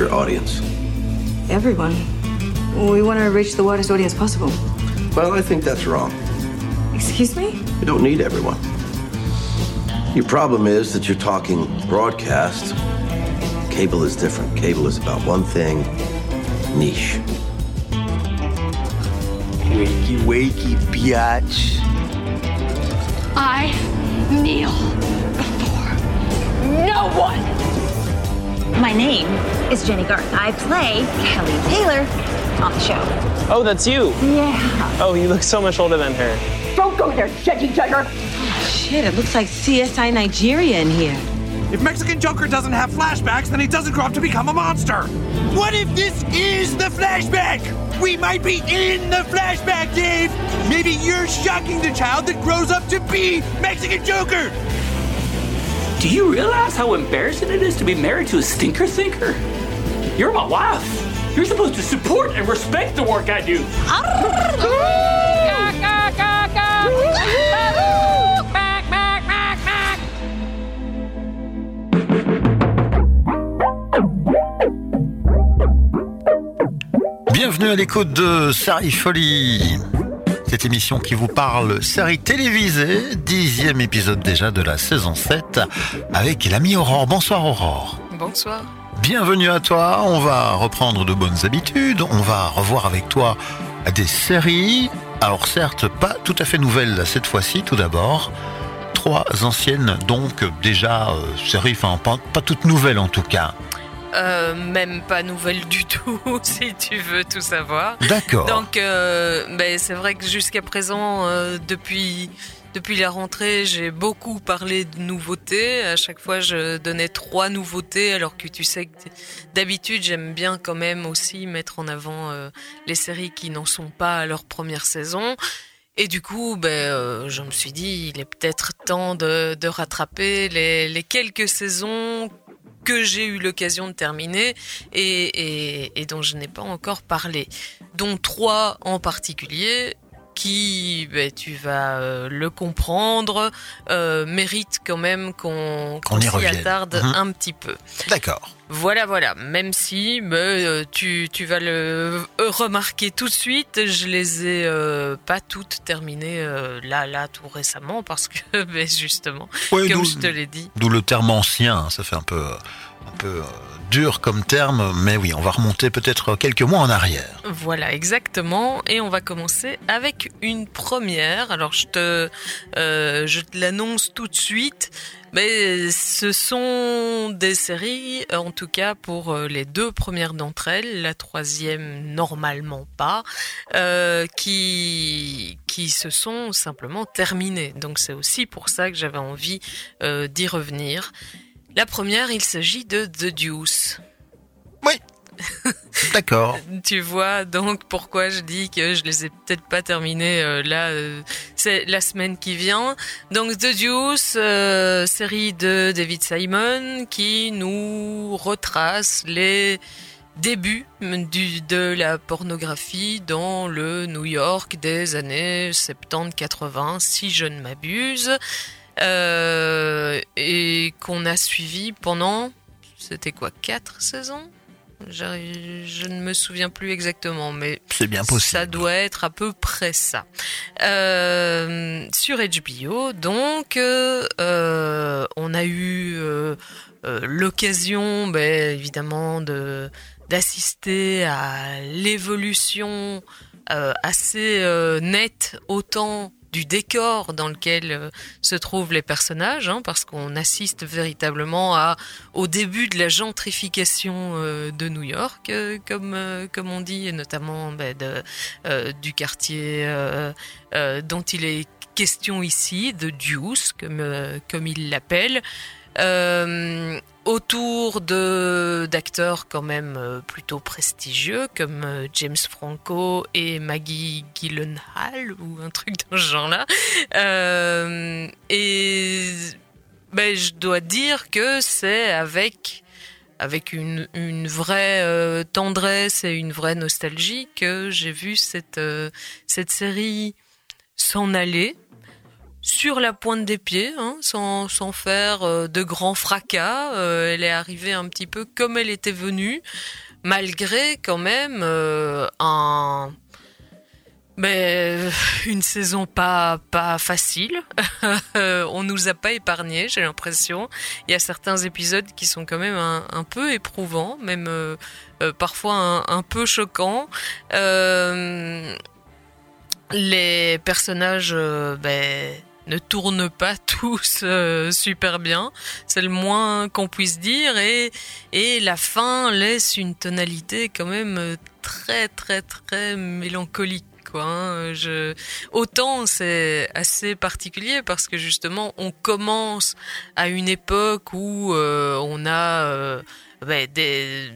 your audience? Everyone. We want to reach the widest audience possible. Well, I think that's wrong. Excuse me? You don't need everyone. Your problem is that you're talking broadcast. Cable is different. Cable is about one thing niche. Wakey, wakey, biatch. I kneel before no one. My name is Jenny Garth. I play Kelly Taylor on the show. Oh, that's you. Yeah. Oh, you look so much older than her. Don't go there, Jetty Jugger. Shit, it looks like CSI Nigeria in here. If Mexican Joker doesn't have flashbacks, then he doesn't grow up to become a monster. What if this is the flashback? We might be in the flashback, Dave. Maybe you're shocking the child that grows up to be Mexican Joker. Do you realize how embarrassing it is to be married to a stinker thinker? You're my wife. You're supposed to support and respect the work I do. Bienvenue à l'écoute de Série Folie. Cette émission qui vous parle série télévisée, dixième épisode déjà de la saison 7, avec l'ami Aurore. Bonsoir Aurore. Bonsoir. Bienvenue à toi, on va reprendre de bonnes habitudes, on va revoir avec toi des séries. Alors certes, pas tout à fait nouvelles cette fois-ci tout d'abord. Trois anciennes donc déjà euh, séries, enfin pas, pas toutes nouvelles en tout cas. Euh, même pas nouvelle du tout, si tu veux tout savoir. D'accord. Donc, euh, ben, c'est vrai que jusqu'à présent, euh, depuis depuis la rentrée, j'ai beaucoup parlé de nouveautés. À chaque fois, je donnais trois nouveautés, alors que tu sais que d'habitude, j'aime bien quand même aussi mettre en avant euh, les séries qui n'en sont pas à leur première saison. Et du coup, ben, euh, je me suis dit, il est peut-être temps de, rattraper les, quelques saisons que j'ai eu l'occasion de terminer et, et dont je n'ai pas encore parlé, dont trois en particulier qui, ben, tu vas euh, le comprendre, euh, méritent quand même qu'on Qu'on y s'y attarde Mhm. un petit peu. D'accord. Voilà, voilà. Même si ben, euh, tu, tu vas le remarquer tout de suite, je les ai euh, pas toutes terminées là, là, tout récemment, parce que ben, justement, Ouais, comme je te l'ai dit, D'où le terme ancien, hein, ça fait un peu, un peu dur comme terme, mais oui, on va remonter peut-être quelques mois en arrière. Voilà, exactement. Et on va commencer avec une première. Alors, je te, euh, je te l'annonce tout de suite. Mais ce sont des séries, en tout cas pour euh, les deux premières d'entre elles, la troisième normalement pas, euh, qui qui se sont simplement terminées. Donc c'est aussi pour ça que j'avais envie d'y revenir. La première, il s'agit de The Deuce. D'accord. Tu vois donc pourquoi je dis que je les ai peut-être pas terminés euh, là. euh, c'est la semaine qui vient. Donc The Deuce, euh, série de David Simon qui nous retrace les débuts du, de la pornographie dans le New York des années 70-80, si je ne m'abuse, euh, et qu'on a suivi pendant, c'était quoi, quatre saisons? J'arrive- je ne me souviens plus exactement, mais C'est bien possible. ça doit être à peu près ça. Euh, sur HBO, donc, euh, on a eu l'occasion, ben, évidemment, de d'assister à l'évolution assez nette autant du décor dans lequel euh, se trouvent les personnages, hein, parce qu'on assiste véritablement au début de la gentrification euh, de New York, euh, comme on dit, et notamment euh, du quartier dont il est question ici, de Deuce, comme comme il l'appelle. Euh, autour de d'acteurs quand même euh, plutôt prestigieux comme euh, James Franco et Maggie Gyllenhaal ou un truc dans ce genre-là. Et ben, je dois dire que c'est avec avec une, une vraie tendresse et une vraie nostalgie que j'ai vu cette cette série s'en aller sur la pointe des pieds, hein, sans, sans faire euh, de grands fracas. Euh, elle est arrivée un petit peu comme elle était venue, malgré quand même euh, un mais une saison pas pas facile. on nous a pas épargné, j'ai l'impression. Il y a certains épisodes qui sont quand même un, un peu éprouvants, même parfois un, peu choquants. Les personnages, ben, ne tournent pas tous euh, super bien. C'est le moins qu'on puisse dire. Et, et la fin laisse une tonalité quand même très très très mélancolique. Quoi, hein. Autant c'est assez particulier parce que justement on commence à une époque où euh, on a euh, des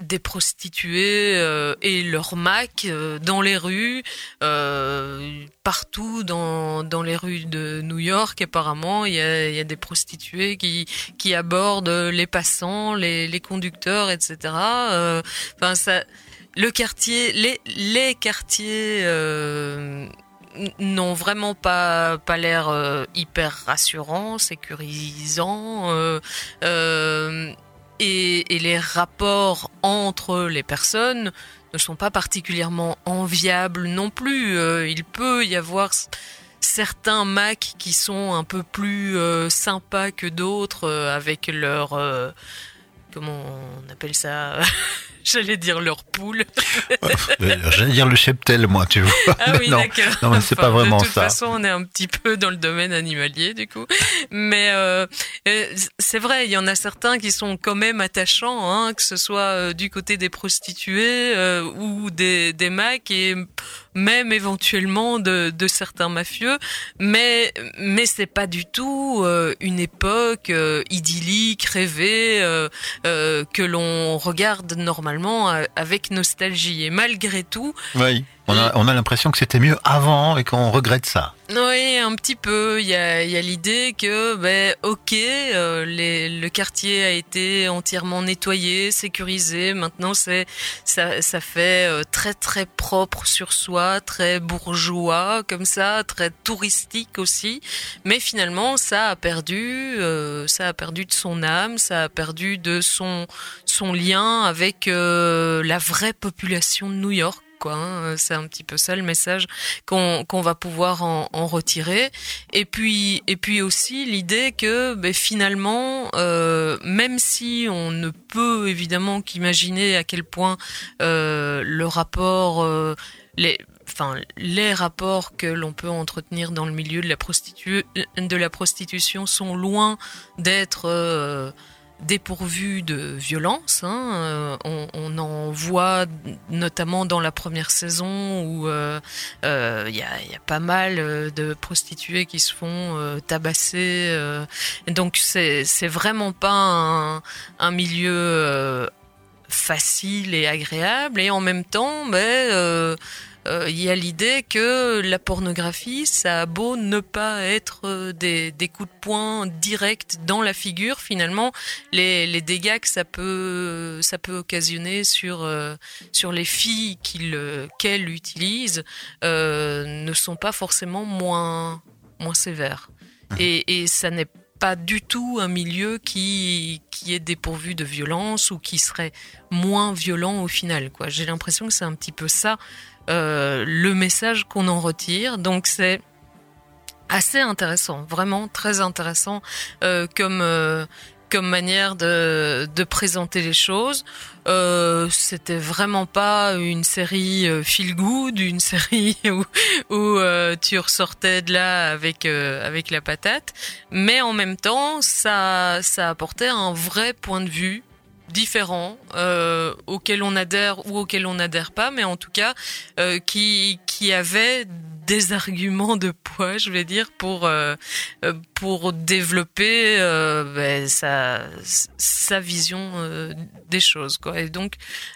des prostituées euh, et leurs macs euh, dans les rues, euh, partout dans, dans les rues de New York. Apparemment, il y a, des prostituées qui, qui abordent les passants, les, les conducteurs, etc. Enfin, ça, le quartier, les, les quartiers n'ont vraiment pas pas l'air hyper rassurant, sécurisant. Et, les rapports entre les personnes ne sont pas particulièrement enviables non plus. Euh, il peut y avoir certains Macs qui sont un peu plus euh, sympas que d'autres euh, avec leur comment on appelle ça J'allais dire leur poule. J'allais dire le cheptel, moi, tu vois. Ah oui, non, d'accord. non, mais c'est Enfin, pas vraiment De toute ça. façon, on est un petit peu dans le domaine animalier, du coup. Mais euh, euh, c'est vrai, il y en a certains qui sont quand même attachants, hein, que ce soit euh, du côté des prostituées euh, ou des, des macs et même éventuellement de, de certains mafieux. Mais mais c'est pas du tout euh, une époque euh, idyllique, rêvée euh, euh, que l'on regarde normalement euh, avec nostalgie. Et malgré tout, Oui. On a, on a l'impression que c'était mieux avant et qu'on regrette ça. Oui, un petit peu. Il y a, l'idée que, ben, ok, euh, le quartier a été entièrement nettoyé, sécurisé. Maintenant, c'est ça, fait euh, très très propre sur soi, très bourgeois comme ça, très touristique aussi. Mais finalement, ça a perdu, euh, ça a perdu de son âme, ça a perdu de son lien avec la vraie population de New York. Hein. C'est un petit peu ça le message qu'on va pouvoir en, retirer. Et puis, et puis aussi l'idée que ben, finalement, euh, même si on ne peut évidemment qu'imaginer à quel point euh, le rapport, euh, les, enfin les rapports que l'on peut entretenir dans le milieu de la, prostitution sont loin d'être euh, dépourvu de violence. Hein. Euh, on, en voit notamment dans la première saison où il euh, euh, y, a, y, a, pas mal de prostituées qui se font euh, tabasser. donc c'est vraiment pas un, un milieu facile et agréable et en même temps ben, il euh, y a l'idée que la pornographie, ça a beau ne pas être euh, des, des, coups de poing directs dans la figure, finalement, les, les dégâts que ça peut, ça peut occasionner sur, euh, sur les filles qu'elle utilise ne sont pas forcément moins, moins sévères. Et, et ça n'est pas du tout un milieu qui, qui est dépourvu de violence ou qui serait moins violent au final. J'ai l'impression que c'est un petit peu ça euh, le message qu'on en retire. Donc c'est assez intéressant, vraiment très intéressant euh, comme euh, comme manière de, de présenter les choses. Euh, c'était vraiment pas une série euh, feel good, une série où, où euh, tu ressortais de là avec euh, avec la patate, mais en même temps ça ça apportait un vrai point de vue différents euh, auxquels on adhère ou auxquels on n'adhère pas, mais en tout cas euh, qui qui avait des arguments de poids, je vais dire, pour euh, pour développer ben, sa sa vision euh, des choses, quoi. Et donc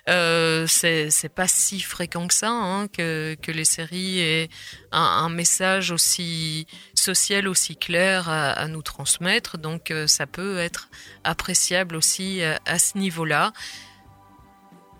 euh, c'est c'est pas si fréquent que ça hein, que que les séries aient un, un, message aussi social aussi clair à, nous transmettre. Donc ça peut être appréciable aussi à, à ce niveau-là.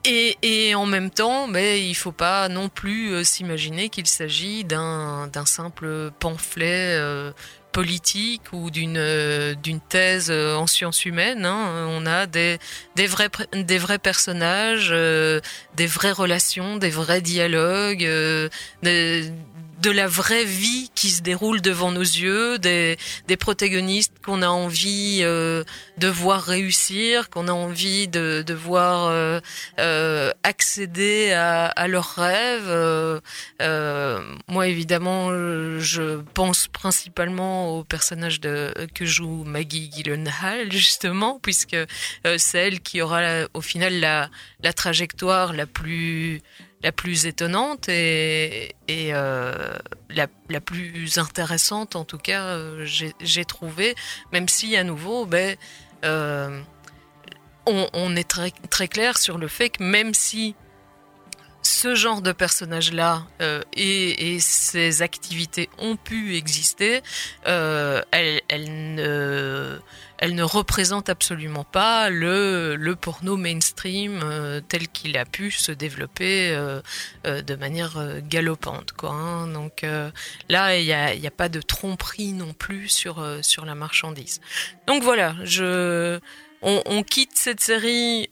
Et, en même temps, mais il faut pas non plus euh, s'imaginer qu'il s'agit d'un simple pamphlet euh, politique ou d'une euh, thèse euh, en sciences humaines. Hein. On a des vrais des vrais personnages, euh, des vraies relations, des vrais dialogues, euh, des, de la vraie vie qui se déroule devant nos yeux, des, des protagonistes qu'on a envie euh, de voir réussir, qu'on a envie de, de voir euh, euh, accéder à, leurs rêves. Moi, évidemment, je pense principalement au personnage que joue Maggie Gyllenhaal, justement, puisque c'est elle qui aura au final la, la trajectoire la plus la plus étonnante et, euh, la, plus intéressante en tout cas euh, j'ai trouvé. Même si à nouveau ben euh, on, est très clair sur le fait que même si ce genre de personnage là et, et ces activités ont pu exister elles, elles ne elle ne représente absolument pas le, porno mainstream euh, tel qu'il a pu se développer euh, euh, de manière galopante. Quoi, hein. Donc là, il n'y a, pas de tromperie non plus sur, la marchandise. Donc voilà, on quitte cette série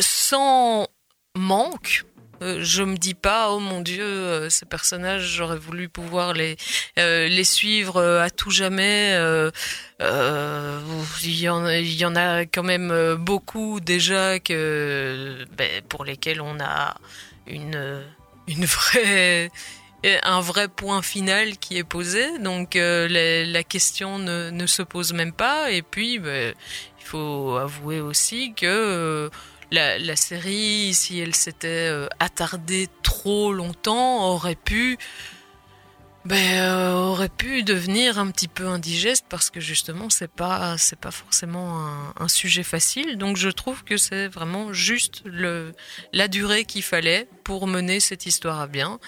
sans manque, euh, je me dis pas oh mon dieu euh, ces personnages j'aurais voulu pouvoir les euh, les suivre à tout jamais. Il y en a quand même beaucoup déjà que ben, pour lesquels on a une une vraie un vrai point final qui est posé. Donc la, question ne, ne, se pose même pas. Et puis ben, il faut avouer aussi que la, série, si elle s'était euh, attardée trop longtemps, aurait pu, ben, euh, aurait pu devenir un petit peu indigeste parce que justement c'est pas c'est pas forcément un, sujet facile. Donc je trouve que c'est vraiment juste la durée qu'il fallait pour mener cette histoire à bien.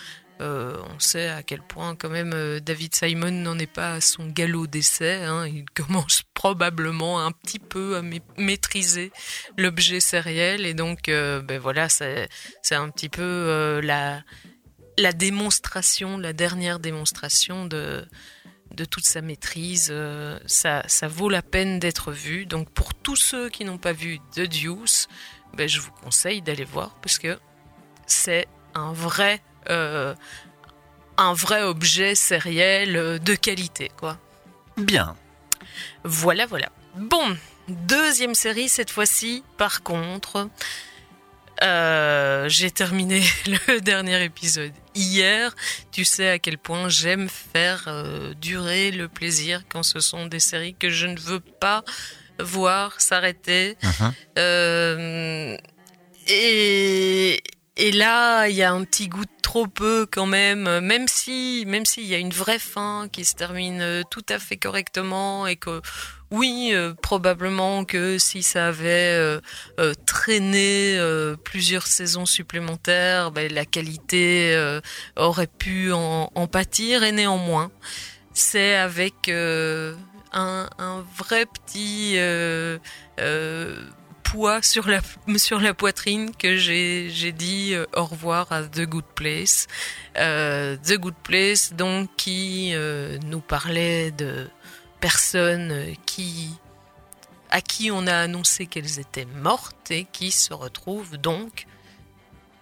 Euh, on sait à quel point quand même euh, David Simon n'en est pas à son galop d'essai. Hein. Il commence probablement un petit peu à maîtriser l'objet sériel et donc euh, ben voilà c'est un petit peu la démonstration, la dernière démonstration de toute sa maîtrise. Ça, vaut la peine d'être vu. Donc pour tous ceux qui n'ont pas vu The Deuce, ben, je vous conseille d'aller voir parce que c'est un vrai un vrai objet sériel de qualité, quoi. Bien. Voilà, voilà. Bon, deuxième série cette fois-ci, par contre. Euh, j'ai terminé le dernier épisode hier. Tu sais à quel point j'aime faire euh, durer le plaisir quand ce sont des séries que je ne veux pas voir s'arrêter. Uh -huh. euh, et, et là, il y a un petit goût de trop peu quand même, même si, même s'il y a une vraie fin qui se termine tout à fait correctement et que, oui, euh, probablement que si ça avait euh, euh, traîné plusieurs saisons supplémentaires, ben, la qualité aurait pu en, en, pâtir. Et néanmoins, c'est avec un, un, vrai petit sur la poitrine que j'ai j'ai dit euh, au revoir à The Good Place. Euh, The Good Place donc qui euh, nous parlait de personnes qui à qui on a annoncé qu'elles étaient mortes et qui se retrouvent donc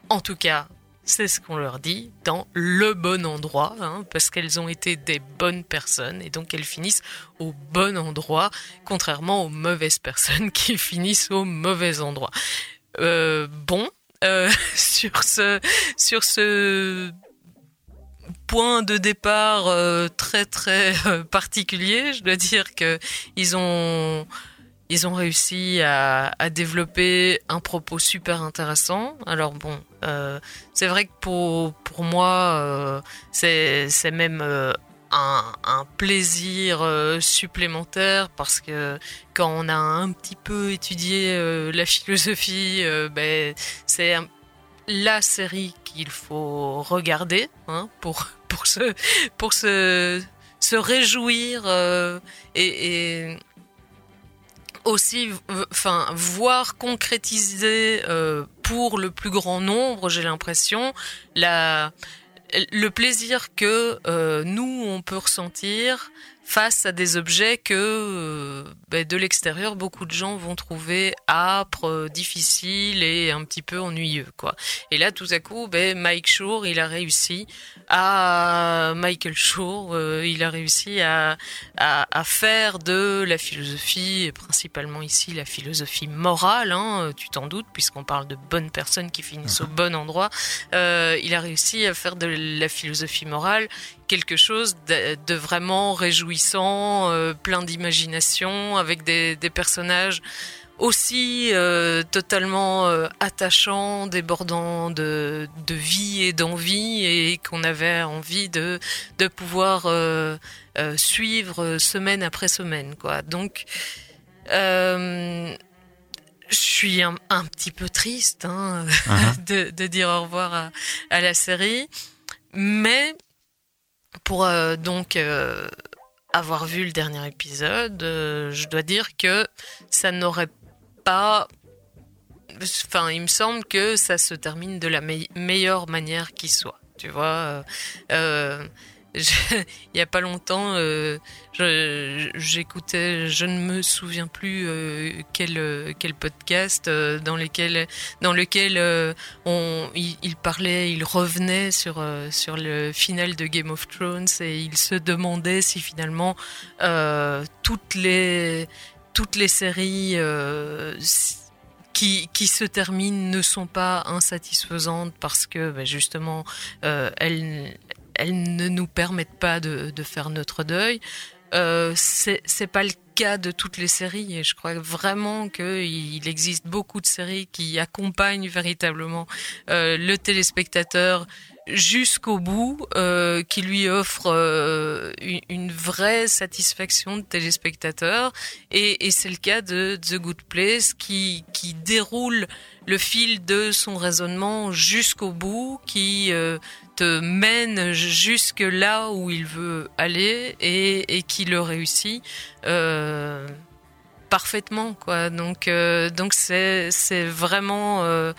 en tout cas c'est ce qu'on leur dit, dans le bon endroit, hein, parce qu'elles ont été des bonnes personnes et donc elles finissent au bon endroit, contrairement aux mauvaises personnes qui finissent au mauvais endroit. Euh, bon, euh, sur ce, point de départ euh, très très particulier, je dois dire que ils ont ils ont réussi à, développer un propos super intéressant. Alors bon, euh, c'est vrai que pour, pour moi, euh, c'est même euh, un, plaisir euh, supplémentaire parce que quand on a un petit peu étudié la philosophie, ben, c'est la série qu'il faut regarder hein, pour, pour, se, pour se, se réjouir et aussi enfin voir concrétiser euh, pour le plus grand nombre, j'ai l'impression, la le plaisir que euh, nous on peut ressentir face à des objets que euh, ben, de l'extérieur beaucoup de gens vont trouver âpres, euh, difficiles et un petit peu ennuyeux quoi. Et là tout à coup, ben, Mike Shore il a réussi à Michael Shore, euh, il a réussi à, à, à, faire de la philosophie, et principalement ici la philosophie morale, hein, tu t'en doutes puisqu'on parle de bonnes personnes qui finissent au bon endroit. il a réussi à faire de la philosophie morale quelque chose de, de vraiment réjouissant, euh, plein d'imagination, avec des, des, personnages aussi euh, totalement euh, attachants, débordants de, de vie et d'envie, et qu'on avait envie de, de pouvoir suivre semaine après semaine. Quoi. Donc, je suis un, un, petit peu triste hein, uh -huh. de, de, dire au revoir à, à la série, mais pour euh, donc euh, avoir vu le dernier épisode, euh, je dois dire que ça n'aurait pas. Enfin, il me semble que ça se termine de la me meilleure manière qui soit. Tu vois, il y a pas longtemps, euh, j'écoutais, je, ne me souviens plus euh, quel quel podcast euh, dans lequel dans lequel euh, on il, parlait, il revenait sur euh, sur le final de Game of Thrones et il se demandait si finalement toutes les toutes les séries qui, qui, se terminent ne sont pas insatisfaisantes parce que ben justement euh, elles, elles ne nous permettent pas de, faire notre deuil. Euh, c'est pas le cas de toutes les séries et je crois vraiment qu'il existe beaucoup de séries qui accompagnent véritablement euh, le téléspectateur jusqu'au bout, euh, qui lui offre euh, une, vraie satisfaction de téléspectateur. Et, c'est le cas de The Good Place, qui, déroule le fil de son raisonnement jusqu'au bout, qui mène jusque là où il veut aller et, et qui le réussit. Euh, parfaitement quoi donc euh, donc c'est c'est vraiment euh,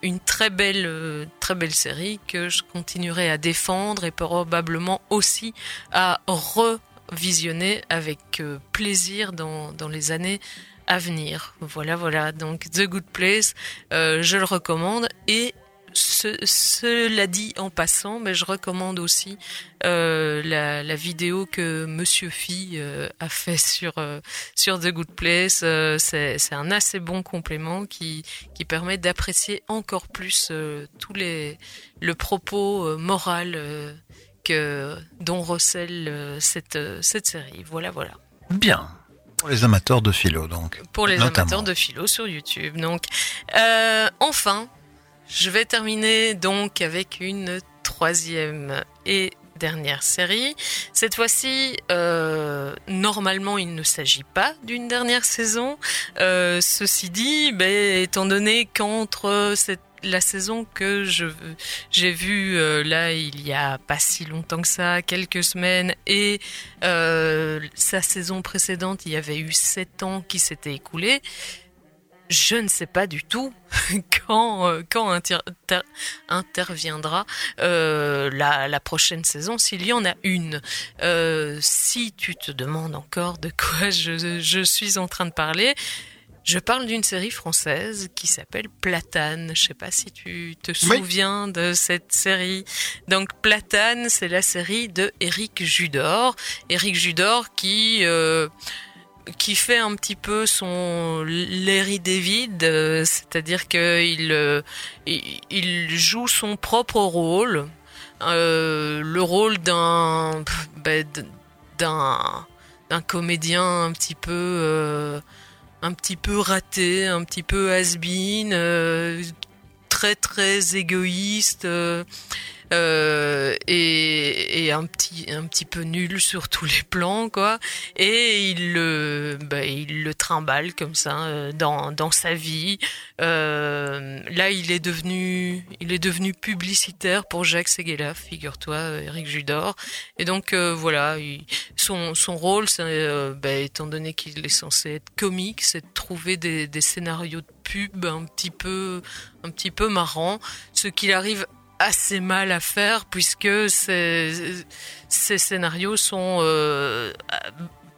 une très belle très belle série que je continuerai à défendre et probablement aussi à revisionner avec plaisir dans dans les années à venir voilà voilà donc The Good Place je le recommande et ce, cela dit en passant, mais je recommande aussi euh, la, la, vidéo que Monsieur Phi euh, a fait sur euh, sur The Good Place. C'est un assez bon complément qui qui permet d'apprécier encore plus tous les le propos moral que dont recèle cette cette série. Voilà, voilà. Bien. Pour les amateurs de philo, donc. Pour les notamment. amateurs de philo sur YouTube. Donc, enfin, je vais terminer donc avec une troisième et dernière série. Cette fois-ci, euh, normalement, il ne s'agit pas d'une dernière saison. Euh, ceci dit, ben, étant donné qu'entre cette la saison que je j'ai vue euh, là il y a pas si longtemps que ça, quelques semaines, et euh, sa saison précédente, il y avait eu sept ans qui s'étaient écoulés je ne sais pas du tout quand euh, quand inter inter interviendra euh, la, la, prochaine saison s'il y en a une. Euh, si tu te demandes encore de quoi je, je suis en train de parler, je parle d'une série française qui s'appelle Platane. Je sais pas si tu te souviens de cette série. Donc Platane, c'est la série de Éric Judor. Éric Judor qui qui fait un petit peu son Larry David, euh, c'est-à-dire qu'il euh, il joue son propre rôle, euh, le rôle d'un ben, d'un d'un comédien un petit peu un petit peu raté, un petit peu has-been, très très égoïste. et, et, un petit un petit peu nul sur tous les plans quoi. Et il le bah, il le trimballe comme ça euh, dans dans sa vie. Euh, là il est devenu il est devenu publicitaire pour Jacques Seguela figure-toi Eric Judor. Et donc voilà son son rôle c'est bah, étant donné qu'il est censé être comique c'est de trouver des, scénarios de pub un petit peu un petit peu marrant ce qu'il arrive assez mal à faire puisque ces, ces scénarios sont euh,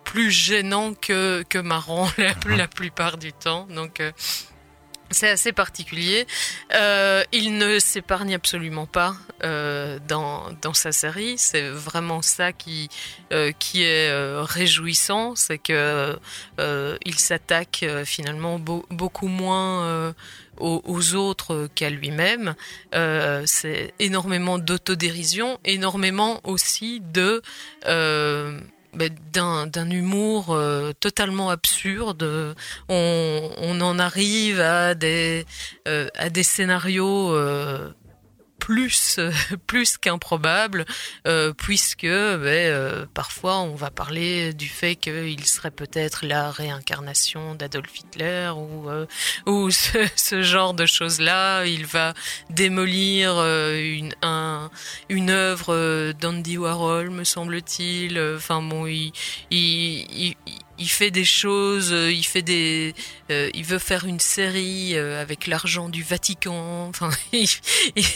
plus gênants que, que marrants la, mhm. la plupart du temps. Donc euh, c'est assez particulier. Euh, il ne s'épargne absolument pas dans, dans sa série. C'est vraiment ça qui, qui est réjouissant, c'est que il s'attaque finalement beaucoup moins aux, autres qu'à lui-même. Euh, c'est énormément d'autodérision, énormément aussi de euh, ben, d'un humour euh, totalement absurde. On, en arrive à des à des scénarios plus plus qu'improbable euh, puisque ben, euh, parfois on va parler du fait qu'il serait peut-être la réincarnation d'Adolf Hitler ou euh, ou ce, genre de choses là il va démolir euh, une un, une œuvre d'Andy Warhol me semble-t-il. Enfin bon il, il, il il fait des choses, euh, il fait des, euh, il veut faire une série euh, avec l'argent du Vatican. Enfin,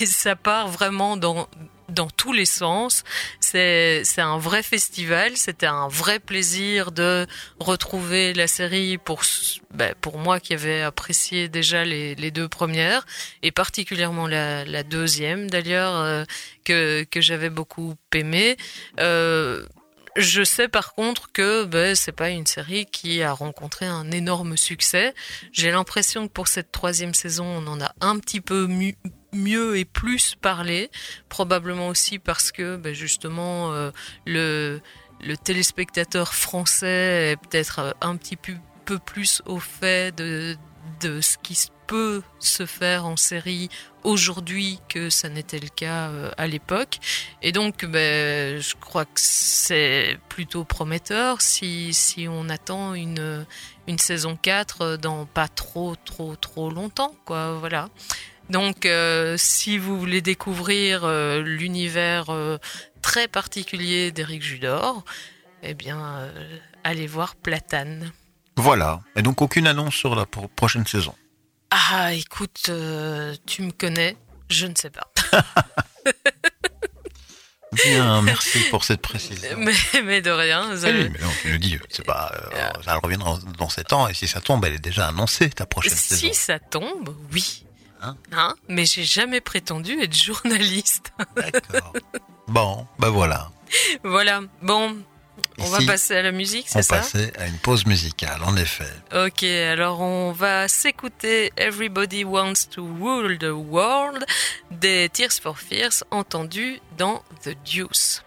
ça part vraiment dans dans tous les sens. C'est un vrai festival. C'était un vrai plaisir de retrouver la série pour ben, pour moi qui avait apprécié déjà les, les deux premières et particulièrement la, la deuxième d'ailleurs que que j'avais beaucoup aimé. Euh, je sais par contre que ben, c'est pas une série qui a rencontré un énorme succès. J'ai l'impression que pour cette troisième saison, on en a un petit peu mieux et plus parlé, probablement aussi parce que ben, justement euh, le, le téléspectateur français est peut-être euh, un petit peu plus au fait de, de ce qui peut se faire en série aujourd'hui que ça n'était le cas euh, à l'époque. Et donc, ben, je crois que c'est plutôt prometteur si, si on attend une, une saison 4 dans pas trop, trop, trop longtemps, quoi. Voilà. Donc, euh, si vous voulez découvrir euh, l'univers très particulier d'Éric Judor, eh bien, allez voir Platane. Voilà. Et donc, aucune annonce sur la prochaine saison. Ah, écoute, euh, tu me connais, je ne sais pas. Bien, merci pour cette précision. Mais, de rien. Oui, mais non, tu nous dis, c'est pas, euh, ça reviendra dans, sept ans, et si ça tombe, elle est déjà annoncée, ta prochaine si saison. Si ça tombe, oui. Hein, hein? Mais j'ai jamais prétendu être journaliste. D'accord. Bon, ben voilà. Voilà. Bon, on va passer à la musique, c'est ça On va passer à une pause musicale, en effet. Ok, alors on va s'écouter Everybody Wants to Rule the World des Tears for Fears entendus dans The Deuce.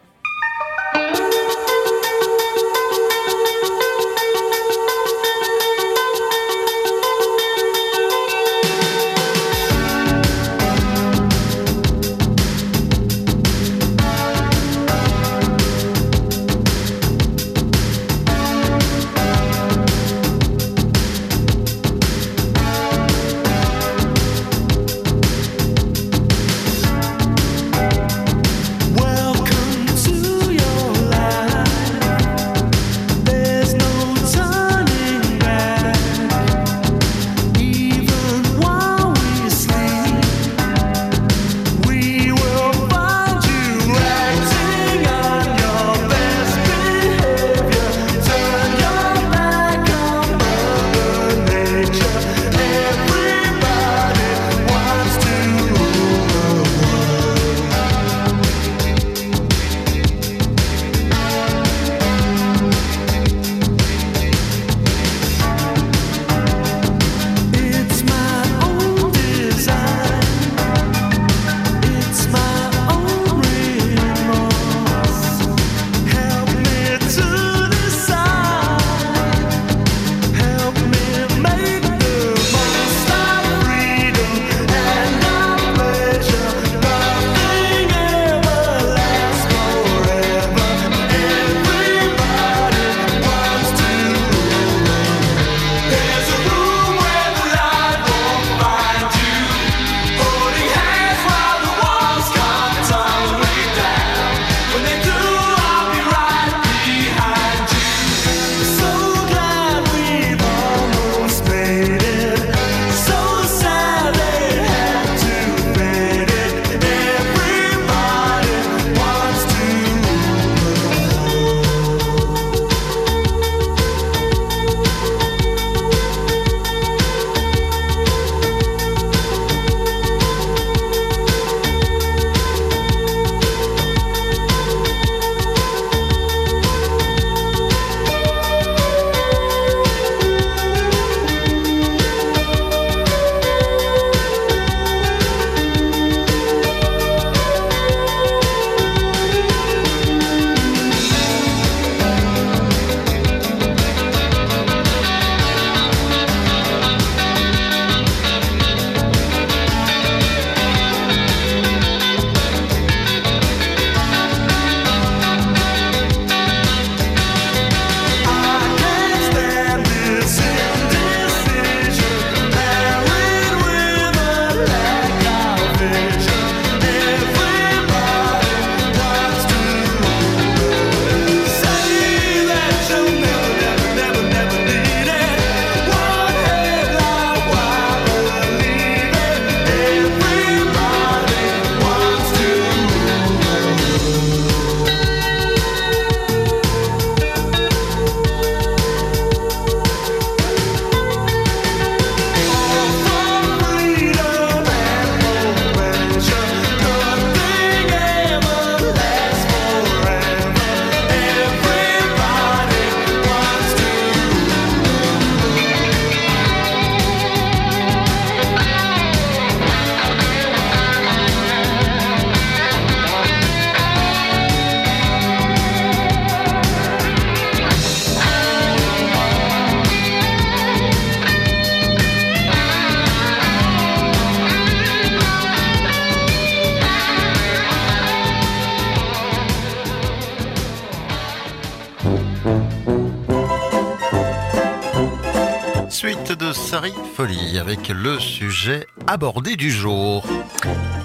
Avec le sujet abordé du jour.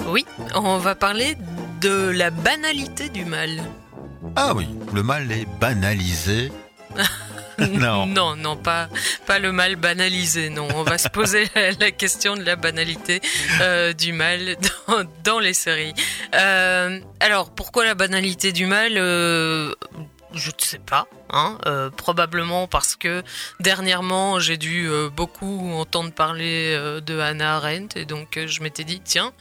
Oui, on va parler de la banalité du mal. Ah oui, le mal est banalisé. non. non, non, pas, pas le mal banalisé, non. On va se poser la, question de la banalité euh, du mal dans, dans les séries. Euh, alors, pourquoi la banalité du mal euh, je ne sais pas, hein, euh, probablement parce que dernièrement j'ai dû euh, beaucoup entendre parler euh, de Hannah Arendt et donc euh, je m'étais dit tiens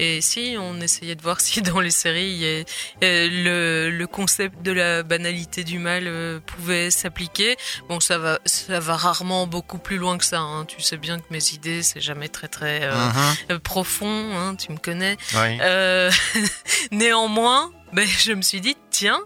et si on essayait de voir si dans les séries y a- euh, le, le concept de la banalité du mal euh, pouvait s'appliquer. Bon ça va ça va rarement beaucoup plus loin que ça. hein. Tu sais bien que mes idées c'est jamais très très euh, profond, hein, tu me connais. Oui. Euh, néanmoins, ben, je me suis dit, tiens,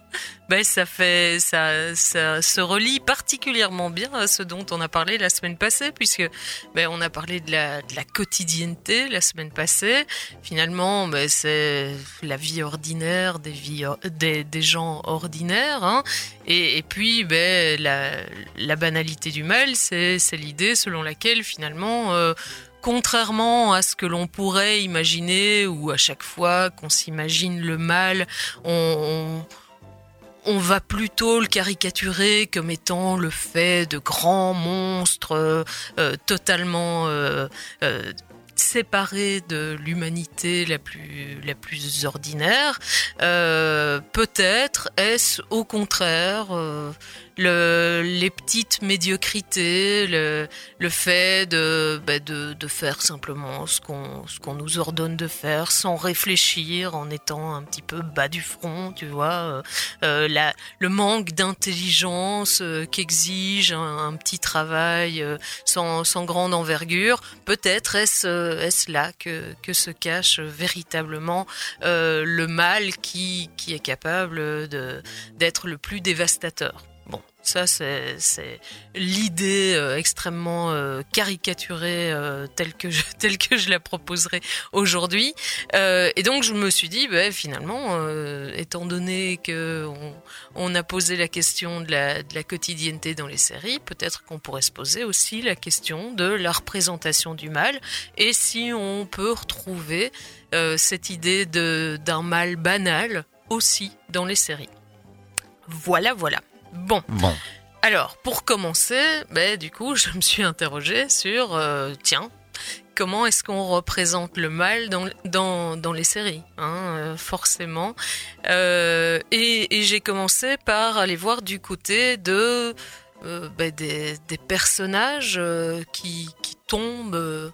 ben, ça fait, ça, se relie particulièrement bien à ce dont on a parlé la semaine passée, puisque ben, on a parlé de la, de la quotidienneté la semaine passée. Finalement, ben, c'est la vie ordinaire des, vies, des, des gens ordinaires. Hein. Et, puis, ben, la, la banalité du mal, c'est c'est l'idée selon laquelle finalement... euh, contrairement à ce que l'on pourrait imaginer, ou à chaque fois qu'on s'imagine le mal, on, va plutôt le caricaturer comme étant le fait de grands monstres euh, euh, totalement euh, séparés de l'humanité la plus, ordinaire. Peut-être est-ce au contraire le, les petites médiocrités, le, fait de, bah, de, de faire simplement ce qu'on nous ordonne de faire sans réfléchir, en étant un petit peu bas du front, tu vois, euh, euh, la, le manque d'intelligence euh, qu'exige un, petit travail sans, sans grande envergure, peut-être est-ce est-ce là que, que se cache véritablement le mal qui, qui est capable d'être le plus dévastateur. Ça c'est l'idée euh, extrêmement euh, caricaturée euh, telle que je telle que je la proposerai aujourd'hui. Et donc je me suis dit, ben, finalement, étant donné que on, a posé la question de la de la quotidienneté dans les séries, peut-être qu'on pourrait se poser aussi la question de la représentation du mal et si on peut retrouver cette idée d'un mal banal aussi dans les séries. Voilà, voilà. Bon. Bon. Alors, pour commencer, ben, du coup, je me suis interrogée sur, euh, tiens, comment est-ce qu'on représente le mal dans, dans, dans les séries, hein, euh, forcément. Euh, et et j'ai commencé par aller voir du côté de ben, des, des personnages qui, qui tombent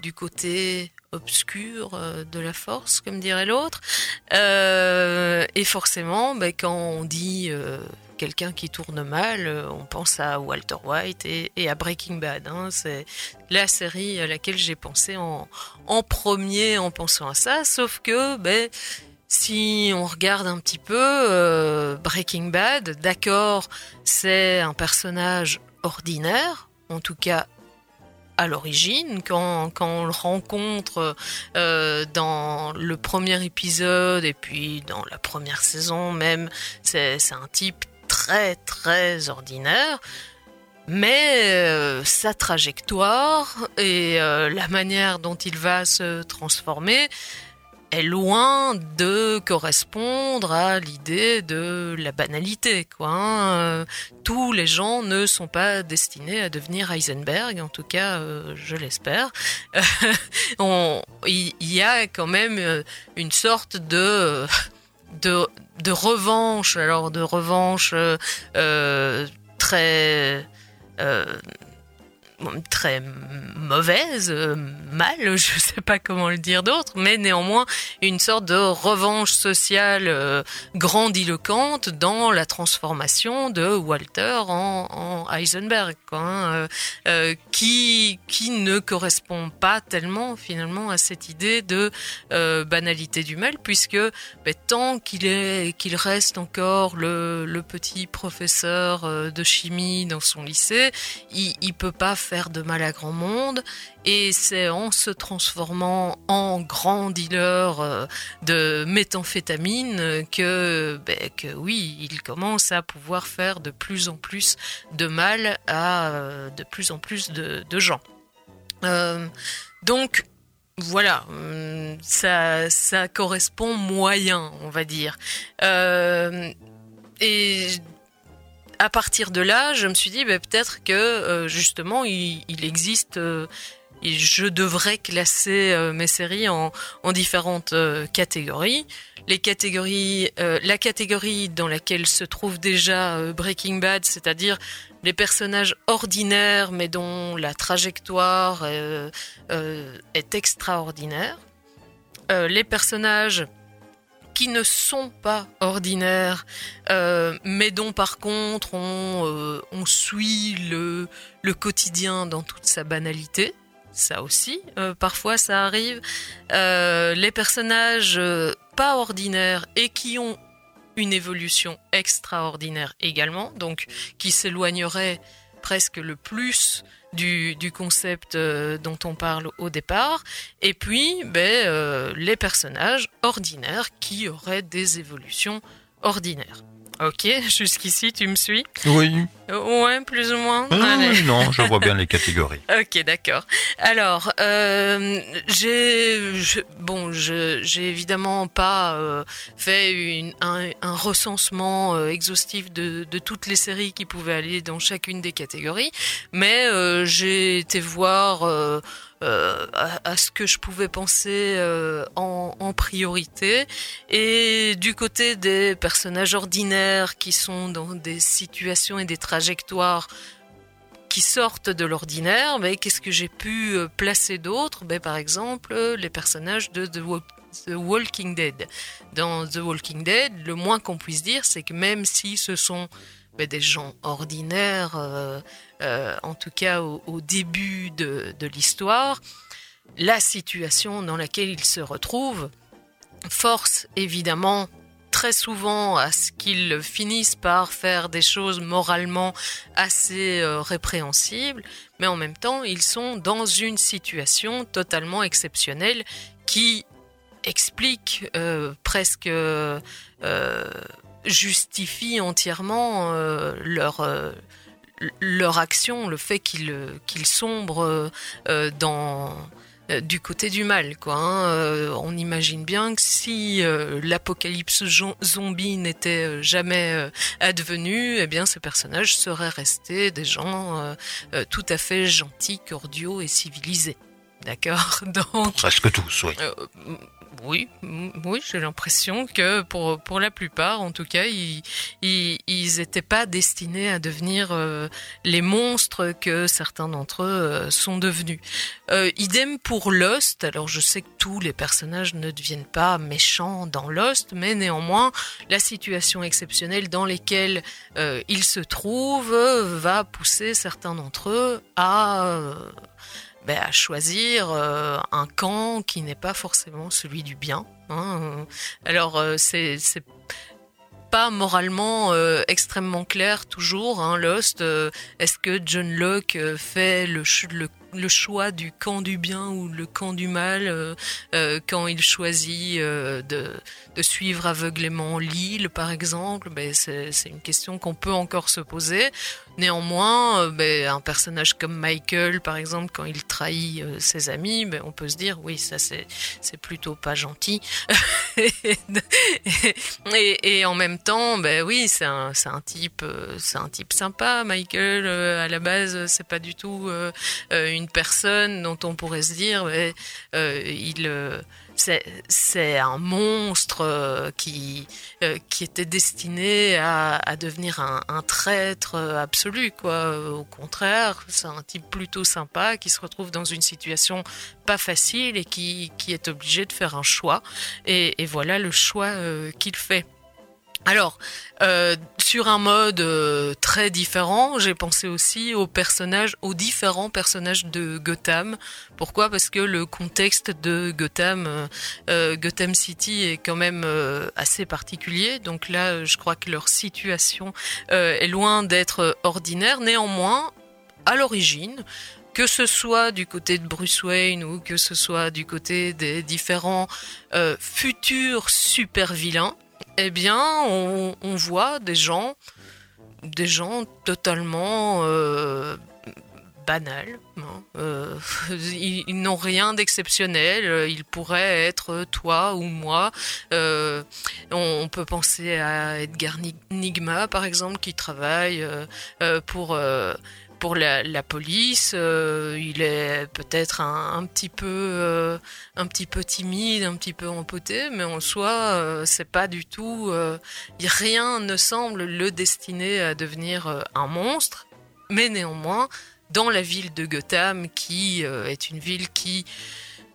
du côté obscur de la force, comme dirait l'autre. Euh, et forcément, ben, quand on dit euh, quelqu'un qui tourne mal, euh, on pense à Walter White et, à Breaking Bad. hein. C'est la série à laquelle j'ai pensé en, premier en pensant à ça, sauf que ben, si on regarde un petit peu euh, Breaking Bad, d'accord, c'est un personnage ordinaire, en tout cas à l'origine, quand, quand on le rencontre euh, dans le premier épisode et puis dans la première saison même, c'est un type très très ordinaire. Mais euh, sa trajectoire et euh, la manière dont il va se transformer est loin de correspondre à l'idée de la banalité. Quoi, hein. Tous les gens ne sont pas destinés à devenir Heisenberg, en tout cas, euh, je l'espère. Il y a quand même une sorte de de, revanche, alors de revanche euh, euh, très euh, très mauvaise, euh, mal, je sais pas comment le dire d'autre, mais néanmoins une sorte de revanche sociale euh, grandiloquente dans la transformation de Walter en, en Heisenberg, hein, euh, qui ne correspond pas tellement finalement à cette idée de banalité du mal, puisque ben, tant qu'il est reste encore le, le petit professeur de chimie dans son lycée, il, il peut pas faire de mal à grand monde. Et c'est en se transformant en grand dealer euh, de méthamphétamine que, ben, que oui, il commence à pouvoir faire de plus en plus de mal à euh, de plus en plus de, gens. Euh, donc voilà, hum, ça, ça correspond moyen, on va dire. Et à partir de là, je me suis dit ben, peut-être que euh, justement il, existe euh, je devrais classer euh, mes séries en, en différentes catégories. La catégorie dans laquelle se trouve déjà Breaking Bad, c'est-à-dire les personnages ordinaires mais dont la trajectoire est extraordinaire. Les personnages qui ne sont pas ordinaires, euh, mais dont par contre on, euh, suit le, quotidien dans toute sa banalité. Ça aussi, euh, parfois ça arrive. Les personnages pas ordinaires et qui ont une évolution extraordinaire également, donc qui s'éloigneraient presque le plus du, concept euh, dont on parle au départ, et puis ben, euh, les personnages ordinaires qui auraient des évolutions ordinaires. Ok, jusqu'ici tu me suis Oui. Ouais, plus ou moins. Allez. oui, non, je vois bien les catégories. Ok, d'accord. Alors, euh, j'ai je- bon, j'ai évidemment pas euh, fait une- un, un recensement euh, exhaustif de, de toutes les séries qui pouvaient aller dans chacune des catégories, mais euh, j'ai été voir euh, à, ce que je pouvais penser euh, en, priorité. Et du côté des personnages ordinaires qui sont dans des situations et des trajectoires qui sortent de l'ordinaire, mais qu'est-ce que j'ai pu euh, placer d'autre? Ben, Par exemple, les personnages de The, Wa- The Walking Dead. Dans The Walking Dead, le moins qu'on puisse dire, c'est que même si ce sont ben, des gens ordinaires, euh, en tout cas au, début de, l'histoire, la situation dans laquelle ils se retrouvent force évidemment très souvent à ce qu'ils finissent par faire des choses moralement assez euh, répréhensibles, mais en même temps, ils sont dans une situation totalement exceptionnelle qui explique euh, presque justifie entièrement leur leur action, le fait qu'ils qu'ils sombrent euh, euh, dans euh, du côté du mal, quoi. hein. Euh, on imagine bien que si euh, l'apocalypse zombie n'était euh, jamais euh, advenu, eh bien, ces personnages seraient restés des gens euh, euh, tout à fait gentils, cordiaux et civilisés. D'accord? Donc, Presque tous, oui. Oui, oui, j'ai l'impression que pour pour la plupart, en tout cas, ils ils ils étaient pas destinés à devenir euh, les monstres que certains d'entre eux euh, sont devenus. Euh, idem pour Lost. Alors je sais que tous les personnages ne deviennent pas méchants dans Lost, mais néanmoins la situation exceptionnelle dans laquelle ils se trouvent va pousser certains d'entre eux à ben, à choisir euh, un camp qui n'est pas forcément celui du bien. hein. Alors euh, c'est pas moralement euh, extrêmement clair toujours. Hein, Lost, euh, est-ce que John Locke fait le, ch- le le choix du camp du bien ou le camp du mal quand il choisit de, suivre aveuglément l'île, par exemple, ben c'est une question qu'on peut encore se poser. Néanmoins, euh, ben, un personnage comme Michael, par exemple, quand il trahit euh, ses amis, ben, on peut se dire, oui, ça c'est plutôt pas gentil. et, et en même temps, ben oui, c'est un, un type, euh, c'est un type sympa, Michael. à la base, c'est pas du tout une personne dont on pourrait se dire, ben, il, c'est, un monstre euh, qui, euh, qui était destiné à, devenir un, traître euh, absolu, quoi. Au contraire, c'est un type plutôt sympa qui se retrouve dans une situation pas facile et qui, qui est obligé de faire un choix. Et, voilà le choix qu'il fait. Alors, sur un mode euh, très différent, j'ai pensé aussi aux personnages, aux différents personnages de Gotham. Pourquoi? Parce que le contexte de Gotham, euh, euh, Gotham City est quand même assez particulier. Donc là, je crois que leur situation est loin d'être ordinaire. Néanmoins, à l'origine, que ce soit du côté de Bruce Wayne ou que ce soit du côté des différents futurs super vilains, eh bien, on, voit des gens, des gens totalement euh, banals. hein. Euh, ils n'ont rien d'exceptionnel. Ils pourraient être toi ou moi. Euh, on, on peut penser à Edgar Ni- Nigma, par exemple, qui travaille pour pour la, police. Euh, il est peut-être un, petit peu euh, un petit peu timide, un petit peu empoté, mais en soi, euh, c'est pas du tout. rien ne semble le destiner à devenir un monstre. Mais néanmoins, dans la ville de Gotham, qui est une ville qui